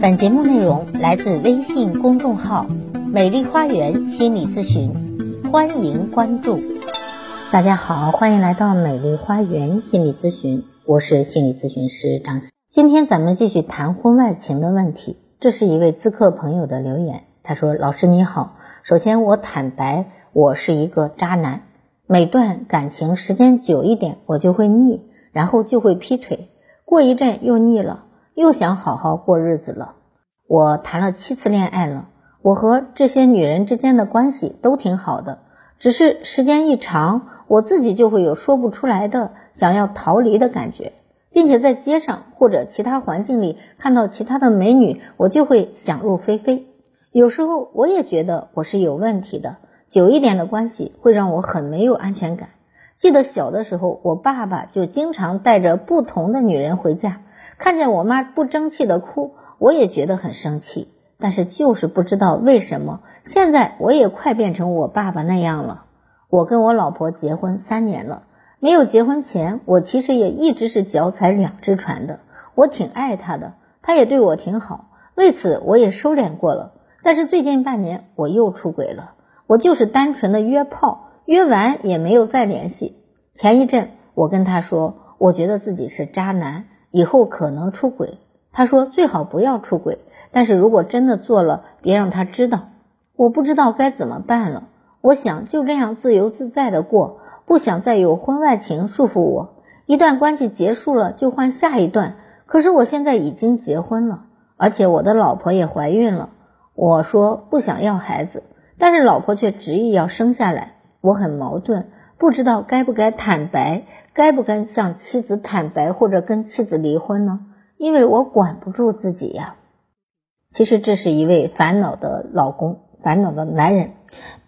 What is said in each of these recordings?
本节目内容来自微信公众号“美丽花园心理咨询”，欢迎关注。大家好，欢迎来到美丽花园心理咨询，我是心理咨询师张思。今天咱们继续谈婚外情的问题。这是一位咨客朋友的留言，他说：“老师你好，首先我坦白，我是一个渣男，每段感情时间久一点，我就会腻，然后就会劈腿，过一阵又腻了。”又想好好过日子了。我谈了七次恋爱了，我和这些女人之间的关系都挺好的，只是时间一长，我自己就会有说不出来的想要逃离的感觉，并且在街上或者其他环境里看到其他的美女，我就会想入非非。有时候我也觉得我是有问题的，久一点的关系会让我很没有安全感。记得小的时候，我爸爸就经常带着不同的女人回家。看见我妈不争气的哭，我也觉得很生气，但是就是不知道为什么，现在我也快变成我爸爸那样了。我跟我老婆结婚三年了，没有结婚前，我其实也一直是脚踩两只船的。我挺爱她的，她也对我挺好，为此我也收敛过了。但是最近半年我又出轨了，我就是单纯的约炮，约完也没有再联系。前一阵我跟她说，我觉得自己是渣男。以后可能出轨，他说最好不要出轨，但是如果真的做了，别让他知道。我不知道该怎么办了，我想就这样自由自在的过，不想再有婚外情束缚我。一段关系结束了就换下一段，可是我现在已经结婚了，而且我的老婆也怀孕了。我说不想要孩子，但是老婆却执意要生下来，我很矛盾，不知道该不该坦白。该不该向妻子坦白或者跟妻子离婚呢？因为我管不住自己呀。其实这是一位烦恼的老公，烦恼的男人。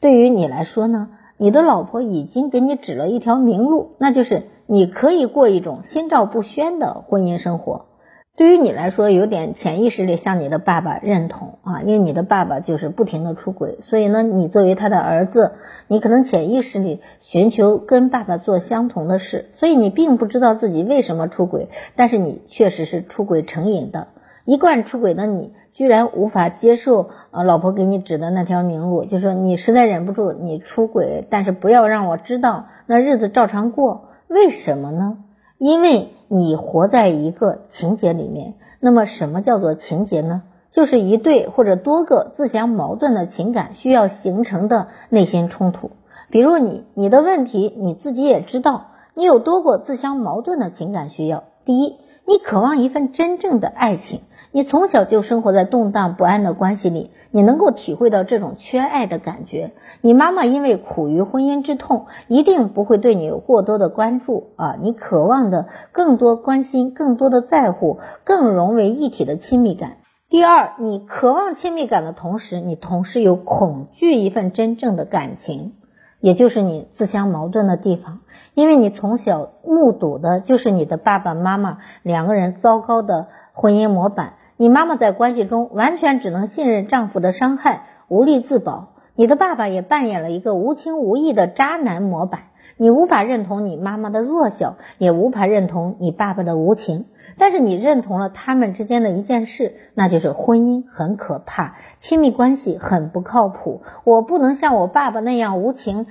对于你来说呢，你的老婆已经给你指了一条明路，那就是你可以过一种心照不宣的婚姻生活。对于你来说，有点潜意识里向你的爸爸认同啊，因为你的爸爸就是不停的出轨，所以呢，你作为他的儿子，你可能潜意识里寻求跟爸爸做相同的事，所以你并不知道自己为什么出轨，但是你确实是出轨成瘾的。一贯出轨的你，居然无法接受啊，老婆给你指的那条明路，就说你实在忍不住你出轨，但是不要让我知道，那日子照常过，为什么呢？因为你活在一个情节里面，那么什么叫做情节呢？就是一对或者多个自相矛盾的情感需要形成的内心冲突。比如你，你的问题你自己也知道，你有多过自相矛盾的情感需要。第一，你渴望一份真正的爱情。你从小就生活在动荡不安的关系里，你能够体会到这种缺爱的感觉。你妈妈因为苦于婚姻之痛，一定不会对你有过多的关注啊！你渴望的更多关心、更多的在乎、更融为一体的亲密感。第二，你渴望亲密感的同时，你同时又恐惧一份真正的感情，也就是你自相矛盾的地方。因为你从小目睹的就是你的爸爸妈妈两个人糟糕的婚姻模板。你妈妈在关系中完全只能信任丈夫的伤害，无力自保。你的爸爸也扮演了一个无情无义的渣男模板，你无法认同你妈妈的弱小，也无法认同你爸爸的无情。但是你认同了他们之间的一件事，那就是婚姻很可怕，亲密关系很不靠谱。我不能像我爸爸那样无情，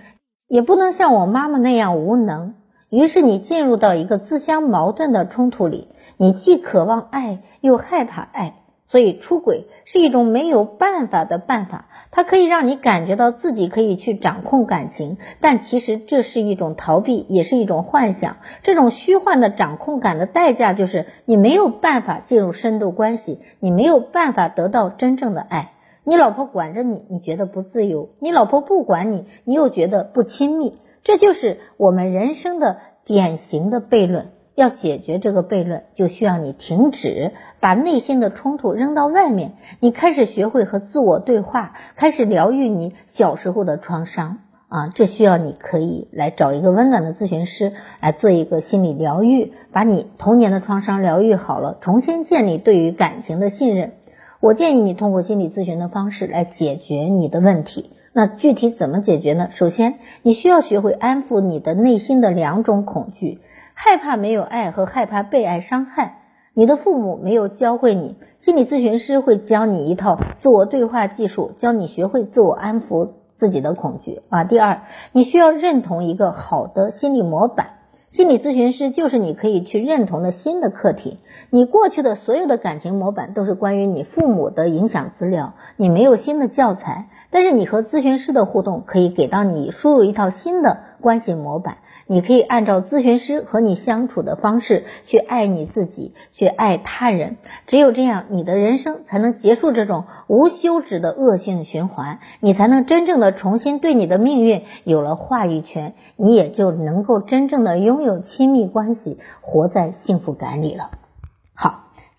也不能像我妈妈那样无能。于是你进入到一个自相矛盾的冲突里。你既渴望爱，又害怕爱，所以出轨是一种没有办法的办法。它可以让你感觉到自己可以去掌控感情，但其实这是一种逃避，也是一种幻想。这种虚幻的掌控感的代价就是你没有办法进入深度关系，你没有办法得到真正的爱。你老婆管着你，你觉得不自由；你老婆不管你，你又觉得不亲密。这就是我们人生的典型的悖论。要解决这个悖论，就需要你停止把内心的冲突扔到外面，你开始学会和自我对话，开始疗愈你小时候的创伤啊！这需要你可以来找一个温暖的咨询师来做一个心理疗愈，把你童年的创伤疗愈好了，重新建立对于感情的信任。我建议你通过心理咨询的方式来解决你的问题。那具体怎么解决呢？首先，你需要学会安抚你的内心的两种恐惧。害怕没有爱和害怕被爱伤害，你的父母没有教会你，心理咨询师会教你一套自我对话技术，教你学会自我安抚自己的恐惧啊。第二，你需要认同一个好的心理模板。心理咨询师就是你可以去认同的新的课题。你过去的所有的感情模板都是关于你父母的影响资料，你没有新的教材。但是你和咨询师的互动可以给到你输入一套新的关系模板。你可以按照咨询师和你相处的方式去爱你自己，去爱他人。只有这样，你的人生才能结束这种无休止的恶性循环，你才能真正的重新对你的命运有了话语权，你也就能够真正的拥有亲密关系，活在幸福感里了。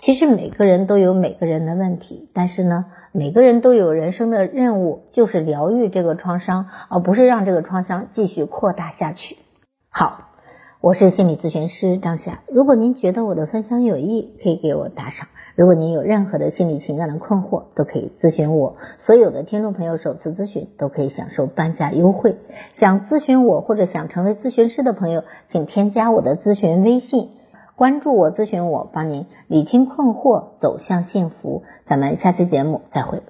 其实每个人都有每个人的问题，但是呢，每个人都有人生的任务，就是疗愈这个创伤，而不是让这个创伤继续扩大下去。好，我是心理咨询师张霞。如果您觉得我的分享有益，可以给我打赏。如果您有任何的心理情感的困惑，都可以咨询我。所有的听众朋友首次咨询都可以享受半价优惠。想咨询我或者想成为咨询师的朋友，请添加我的咨询微信，关注我，咨询我，帮您理清困惑，走向幸福。咱们下期节目再会。